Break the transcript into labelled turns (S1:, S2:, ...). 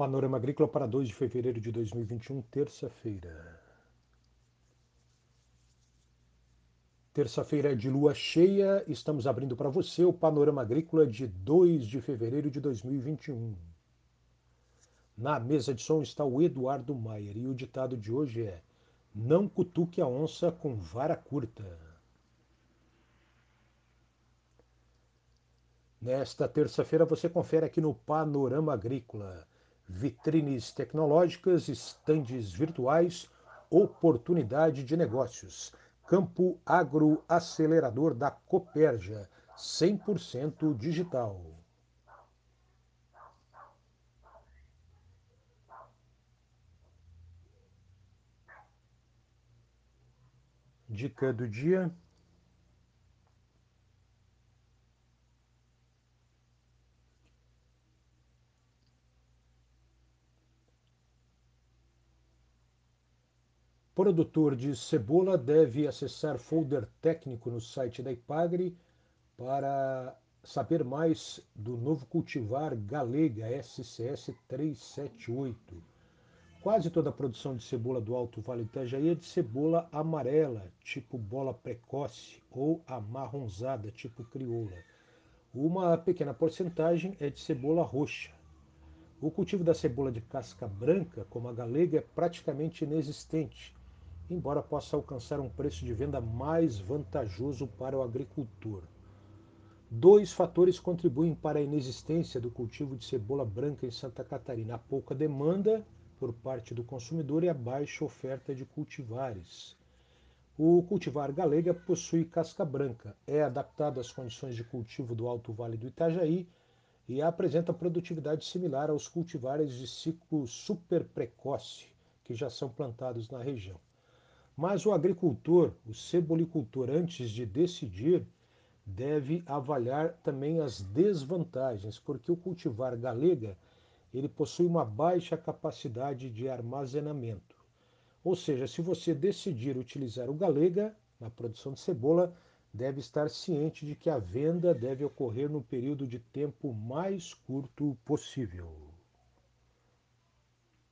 S1: Panorama Agrícola para 2 de fevereiro de 2021, terça-feira. Terça-feira de lua cheia, estamos abrindo para você o Panorama Agrícola de 2 de fevereiro de 2021. Na mesa de som está o Eduardo Maier e o ditado de hoje é: Não cutuque a onça com vara curta. Nesta terça-feira você confere aqui no Panorama Agrícola vitrines tecnológicas, estandes virtuais, oportunidade de negócios. Campo Agro Acelerador da Copérgia, 100% digital. Dica do dia. Produtor de cebola deve acessar folder técnico no site da Ipagre para saber mais do novo cultivar Galega SCS 378. Quase toda a produção de cebola do Alto Vale do Itajaí é de cebola amarela, tipo bola precoce, ou amarronzada, tipo crioula. Uma pequena porcentagem é de cebola roxa. O cultivo da cebola de casca branca, como a galega, é praticamente inexistente embora possa alcançar um preço de venda mais vantajoso para o agricultor. Dois fatores contribuem para a inexistência do cultivo de cebola branca em Santa Catarina: a pouca demanda por parte do consumidor e a baixa oferta de cultivares. O cultivar galega possui casca branca, é adaptado às condições de cultivo do Alto Vale do Itajaí e apresenta produtividade similar aos cultivares de ciclo super precoce que já são plantados na região. Mas o agricultor, o cebolicultor, antes de decidir, deve avaliar também as desvantagens, porque o cultivar galega ele possui uma baixa capacidade de armazenamento. Ou seja, se você decidir utilizar o galega na produção de cebola, deve estar ciente de que a venda deve ocorrer no período de tempo mais curto possível.